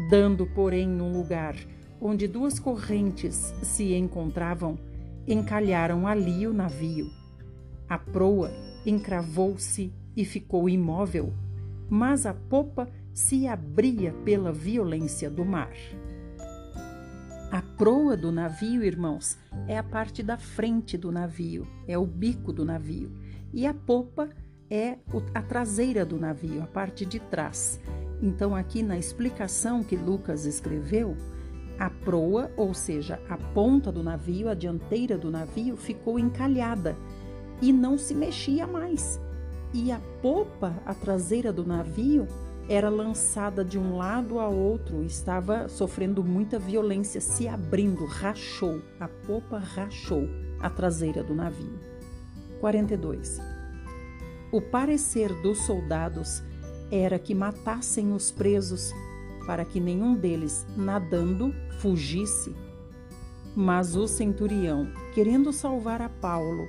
S1: Dando, porém, num lugar onde duas correntes se encontravam, encalharam ali o navio. A proa encravou-se e ficou imóvel, mas a popa se abria pela violência do mar. A proa do navio, irmãos, é a parte da frente do navio, é o bico do navio, e a popa é a traseira do navio, a parte de trás. Então, aqui na explicação que Lucas escreveu, a proa, ou seja, a ponta do navio, a dianteira do navio, ficou encalhada e não se mexia mais. E a popa, a traseira do navio, era lançada de um lado a outro, estava sofrendo muita violência, se abrindo, rachou. A popa rachou a traseira do navio. 42. O parecer dos soldados era que matassem os presos para que nenhum deles, nadando, fugisse. Mas o centurião, querendo salvar a Paulo,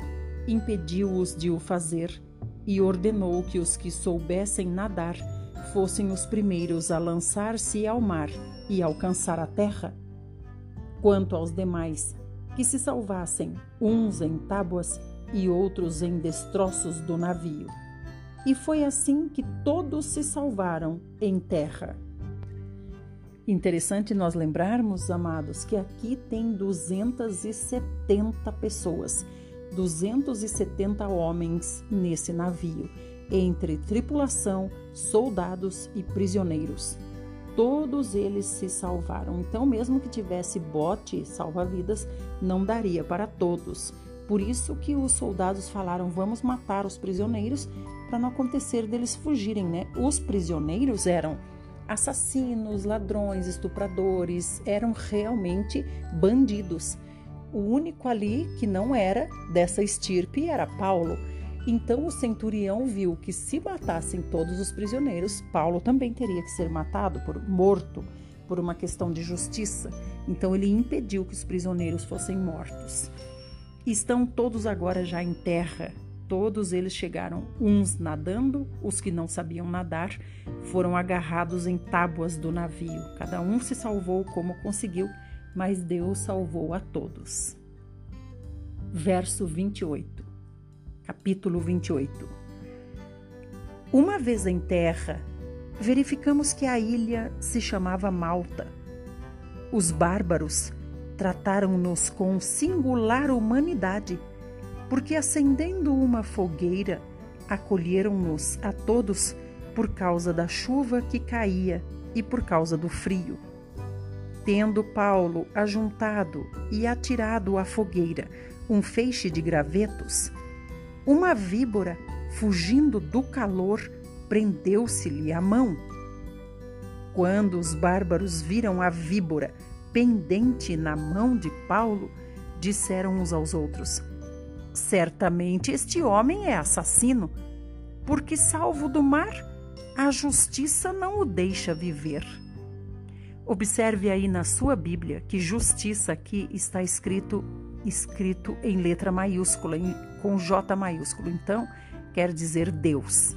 S1: impediu-os de o fazer e ordenou que os que soubessem nadar fossem os primeiros a lançar-se ao mar e alcançar a terra. Quanto aos demais, que se salvassem, uns em tábuas e outros em destroços do navio. E foi assim que todos se salvaram em terra. Interessante nós lembrarmos, amados, que aqui tem 270 pessoas, 270 homens nesse navio, entre tripulação, soldados e prisioneiros. Todos eles se salvaram. Então, mesmo que tivesse bote salva-vidas, não daria para todos. Por isso que os soldados falaram: vamos matar os prisioneiros para não acontecer deles fugirem, né? Os prisioneiros eram assassinos, ladrões, estupradores, eram realmente bandidos. O único ali que não era dessa estirpe era Paulo. Então o centurião viu que se matassem todos os prisioneiros, Paulo também teria que ser matado, por morto, por uma questão de justiça. Então ele impediu que os prisioneiros fossem mortos. Estão todos agora já em terra, Todos eles chegaram, uns nadando, os que não sabiam nadar foram agarrados em tábuas do navio. Cada um se salvou como conseguiu, mas Deus salvou a todos. Verso 28, capítulo 28. Uma vez em terra, verificamos que a ilha se chamava Malta. Os bárbaros trataram-nos com singular humanidade porque acendendo uma fogueira, acolheram-nos a todos por causa da chuva que caía e por causa do frio. Tendo Paulo ajuntado e atirado à fogueira um feixe de gravetos, uma víbora, fugindo do calor, prendeu-se-lhe a mão. Quando os bárbaros viram a víbora pendente na mão de Paulo, disseram uns aos outros: Certamente este homem é assassino, porque, salvo do mar, a justiça não o deixa viver. Observe aí na sua Bíblia que justiça aqui está escrito escrito em letra maiúscula, com J maiúsculo. Então, quer dizer Deus.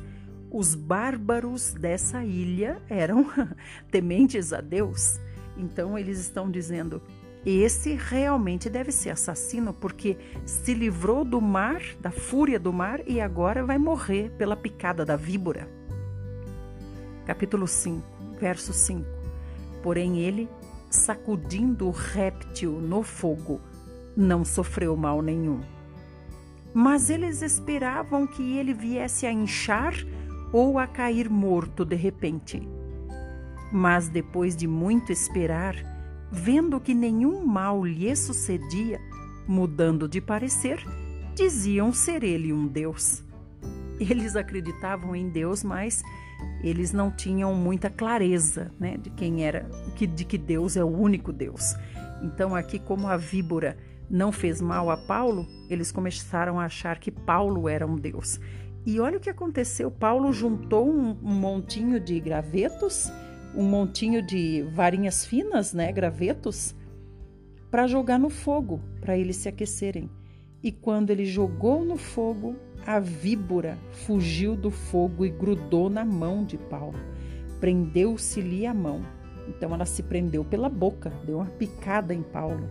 S1: Os bárbaros dessa ilha eram tementes a Deus. Então, eles estão dizendo: esse realmente deve ser assassino porque se livrou do mar, da fúria do mar e agora vai morrer pela picada da víbora. Capítulo 5, verso 5. Porém ele, sacudindo o réptil no fogo, não sofreu mal nenhum. Mas eles esperavam que ele viesse a inchar ou a cair morto de repente. Mas depois de muito esperar, vendo que nenhum mal lhe sucedia, mudando de parecer, diziam ser ele um Deus. Eles acreditavam em Deus, mas eles não tinham muita clareza né, de quem era, de que Deus é o único Deus. Então, aqui, como a víbora não fez mal a Paulo, eles começaram a achar que Paulo era um deus. E olha o que aconteceu: Paulo juntou um, montinho de gravetos, um montinho de varinhas finas, né, gravetos, para jogar no fogo, para eles se aquecerem. E quando ele jogou no fogo, a víbora fugiu do fogo e grudou na mão de Paulo. Prendeu-se-lhe a mão. Então ela se prendeu pela boca, deu uma picada em Paulo.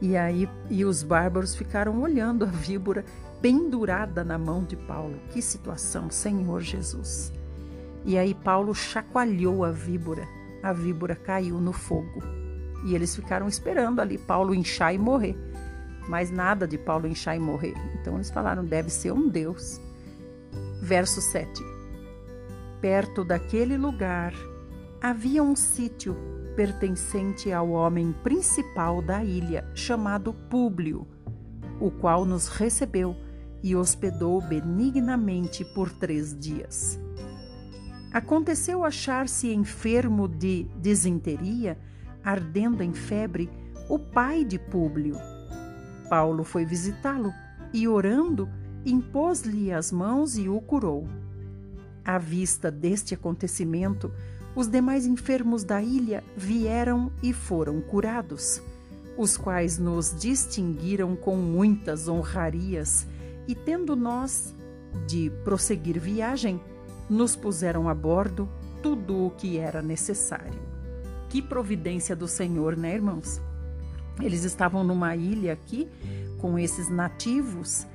S1: E aí e os bárbaros ficaram olhando a víbora pendurada na mão de Paulo. Que situação, Senhor Jesus. E aí Paulo chacoalhou a víbora. A víbora caiu no fogo. E eles ficaram esperando ali Paulo inchar e morrer. Mas nada de Paulo inchar e morrer. Então eles falaram: deve ser um Deus. Verso 7. Perto daquele lugar havia um sítio pertencente ao homem principal da ilha, chamado Públio, o qual nos recebeu e hospedou benignamente por três dias. Aconteceu achar-se enfermo de desinteria, ardendo em febre, o pai de Públio. Paulo foi visitá-lo e, orando, impôs-lhe as mãos e o curou. À vista deste acontecimento, os demais enfermos da ilha vieram e foram curados, os quais nos distinguiram com muitas honrarias, e tendo nós de prosseguir viagem, nos puseram a bordo tudo o que era necessário. Que providência do Senhor, né, irmãos? Eles estavam numa ilha aqui com esses nativos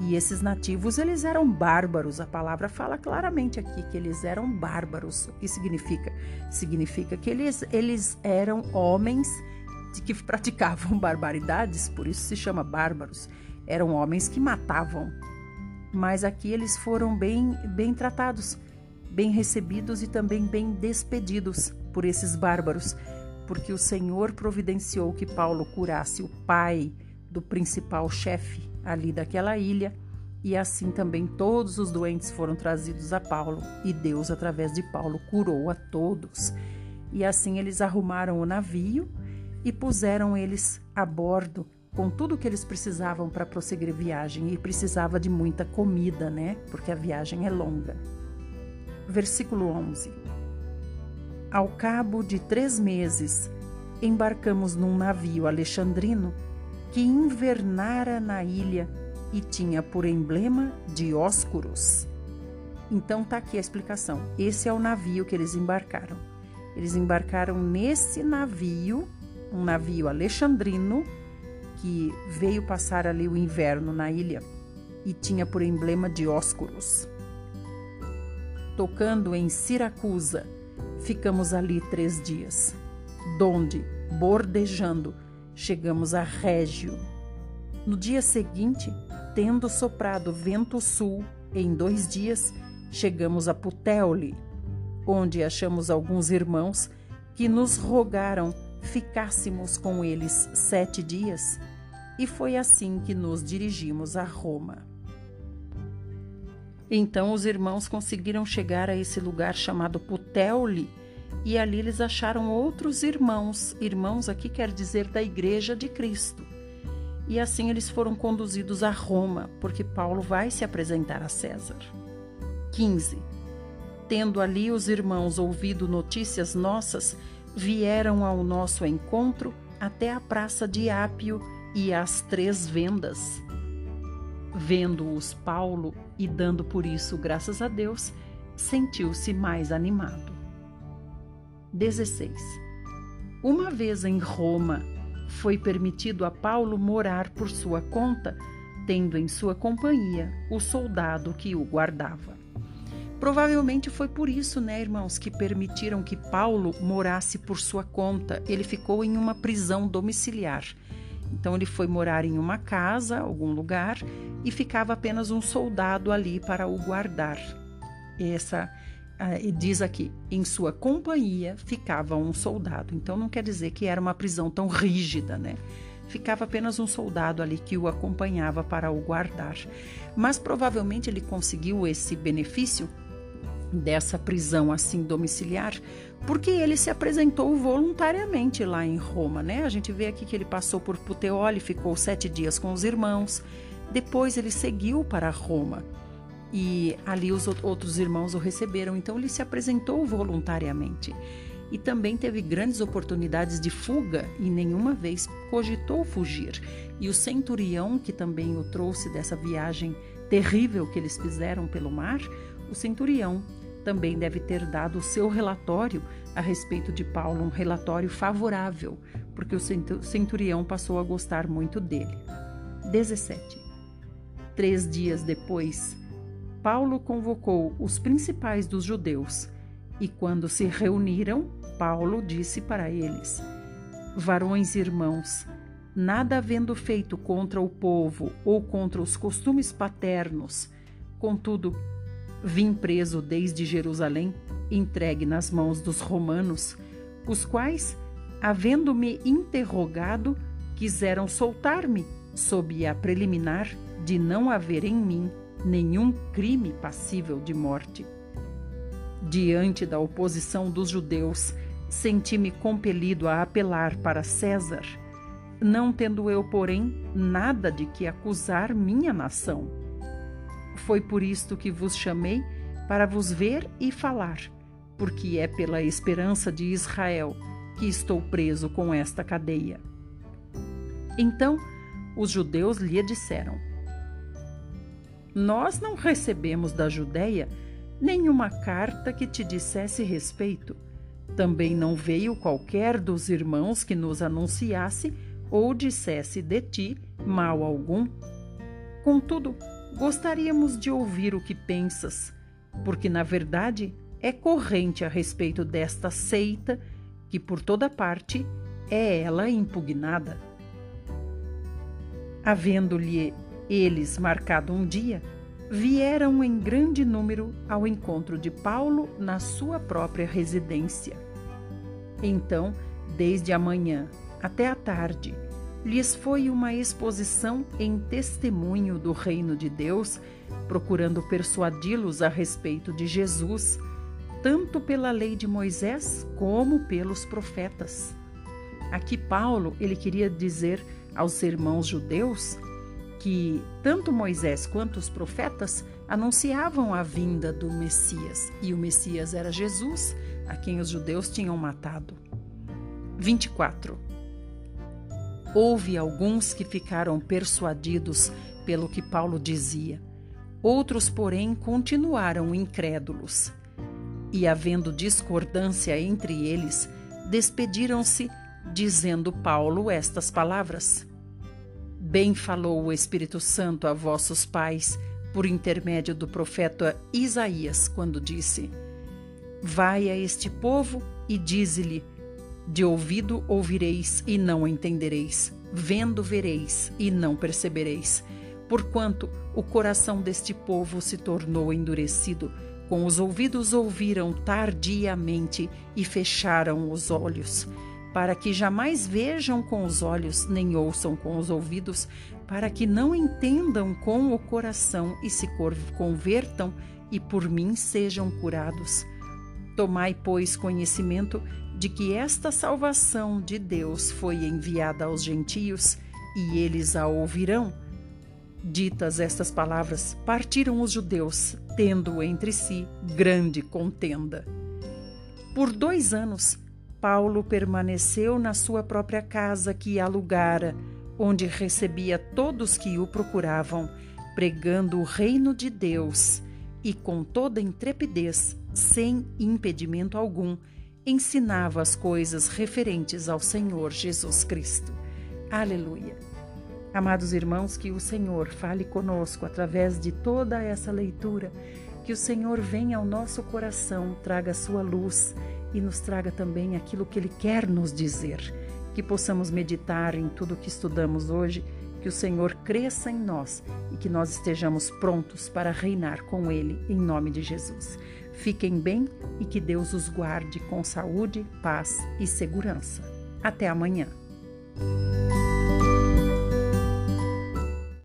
S1: e esses nativos, eles eram bárbaros. A palavra fala claramente aqui que eles eram bárbaros. O que significa? Significa que eles, eles eram homens que praticavam barbaridades, por isso se chama bárbaros. Eram homens que matavam. Mas aqui eles foram bem, bem tratados, bem recebidos e também bem despedidos por esses bárbaros, porque o Senhor providenciou que Paulo curasse o pai do principal chefe ali daquela ilha, e assim também todos os doentes foram trazidos a Paulo, e Deus, através de Paulo, curou a todos. E assim eles arrumaram o navio e puseram eles a bordo com tudo que eles precisavam para prosseguir viagem, e precisava de muita comida, né? Porque a viagem é longa. Versículo 11: Ao cabo de três meses, embarcamos num navio alexandrino que invernara na ilha e tinha por emblema Dióscuros. Então tá aqui a explicação. Esse é o navio que eles embarcaram. Eles embarcaram nesse navio, um navio alexandrino que veio passar ali o inverno na ilha e tinha por emblema Dióscuros. Tocando em Siracusa, ficamos ali três dias, donde, bordejando, chegamos a Régio. No dia seguinte, tendo soprado vento sul, em dois dias, chegamos a Puteoli, onde achamos alguns irmãos que nos rogaram ficássemos com eles sete dias, e foi assim que nos dirigimos a Roma. Então os irmãos conseguiram chegar a esse lugar chamado Puteoli, e ali eles acharam outros irmãos. Irmãos aqui quer dizer da Igreja de Cristo. E assim eles foram conduzidos a Roma, porque Paulo vai se apresentar a César. 15. Tendo ali os irmãos ouvido notícias nossas, vieram ao nosso encontro até a praça de Ápio e às três vendas. Vendo-os Paulo e dando por isso graças a Deus, sentiu-se mais animado. 16. Uma vez em Roma, foi permitido a Paulo morar por sua conta, tendo em sua companhia o soldado que o guardava. Provavelmente foi por isso, né, irmãos, que permitiram que Paulo morasse por sua conta. Ele ficou em uma prisão domiciliar. Então ele foi morar em uma casa, algum lugar, e ficava apenas um soldado ali para o guardar. Essa ah, e diz aqui, em sua companhia ficava um soldado. Então não quer dizer que era uma prisão tão rígida, né? Ficava apenas um soldado ali que o acompanhava para o guardar. Mas provavelmente ele conseguiu esse benefício dessa prisão assim domiciliar, porque ele se apresentou voluntariamente lá em Roma, né? A gente vê aqui que ele passou por Puteoli, ficou sete dias com os irmãos, depois ele seguiu para Roma e ali os outros irmãos o receberam, então ele se apresentou voluntariamente. E também teve grandes oportunidades de fuga e nenhuma vez cogitou fugir. E o centurião, que também o trouxe dessa viagem terrível que eles fizeram pelo mar, o centurião também deve ter dado o seu relatório a respeito de Paulo, um relatório favorável, porque o centurião passou a gostar muito dele. 17. Três dias depois, Paulo convocou os principais dos judeus e, quando se reuniram, Paulo disse para eles: Varões irmãos, nada havendo feito contra o povo ou contra os costumes paternos, contudo, vim preso desde Jerusalém, entregue nas mãos dos romanos, os quais, havendo-me interrogado, quiseram soltar-me, sob a preliminar de não haver em mim nenhum crime passível de morte. Diante da oposição dos judeus, senti-me compelido a apelar para César, não tendo eu, porém, nada de que acusar minha nação. Foi por isto que vos chamei para vos ver e falar, porque é pela esperança de Israel que estou preso com esta cadeia. Então os judeus lhe disseram: Nós não recebemos da Judéia nenhuma carta que te dissesse respeito. Também não veio qualquer dos irmãos que nos anunciasse ou dissesse de ti mal algum. Contudo, gostaríamos de ouvir o que pensas, porque na verdade é corrente a respeito desta seita que por toda parte é ela impugnada. Havendo-lhe eles marcado um dia, vieram em grande número ao encontro de Paulo na sua própria residência. Então, desde a manhã até a tarde, lhes foi uma exposição em testemunho do reino de Deus, procurando persuadi-los a respeito de Jesus, tanto pela lei de Moisés como pelos profetas. Aqui Paulo, ele queria dizer aos irmãos judeus que tanto Moisés quanto os profetas anunciavam a vinda do Messias, e o Messias era Jesus, a quem os judeus tinham matado. 24. Houve alguns que ficaram persuadidos pelo que Paulo dizia. Outros, porém, continuaram incrédulos. E, havendo discordância entre eles, despediram-se, dizendo Paulo estas palavras: Bem falou o Espírito Santo a vossos pais por intermédio do profeta Isaías, quando disse: Vai a este povo e dize-lhe: De ouvido ouvireis e não entendereis, vendo vereis e não percebereis, porquanto o coração deste povo se tornou endurecido, com os ouvidos ouviram tardiamente e fecharam os olhos para que jamais vejam com os olhos, nem ouçam com os ouvidos, para que não entendam com o coração e se convertam e por mim sejam curados. Tomai, pois, conhecimento de que esta salvação de Deus foi enviada aos gentios e eles a ouvirão. Ditas estas palavras, partiram os judeus, tendo entre si grande contenda. Por dois anos, Paulo permaneceu na sua própria casa que alugara, onde recebia todos que o procuravam, pregando o reino de Deus e com toda intrepidez, sem impedimento algum, ensinava as coisas referentes ao Senhor Jesus Cristo. Aleluia. Amados irmãos, que o Senhor fale conosco através de toda essa leitura, que o Senhor venha ao nosso coração, traga sua luz e nos traga também aquilo que Ele quer nos dizer. Que possamos meditar em tudo que estudamos hoje, que o Senhor cresça em nós e que nós estejamos prontos para reinar com Ele, em nome de Jesus. Fiquem bem e que Deus os guarde com saúde, paz e segurança. Até amanhã.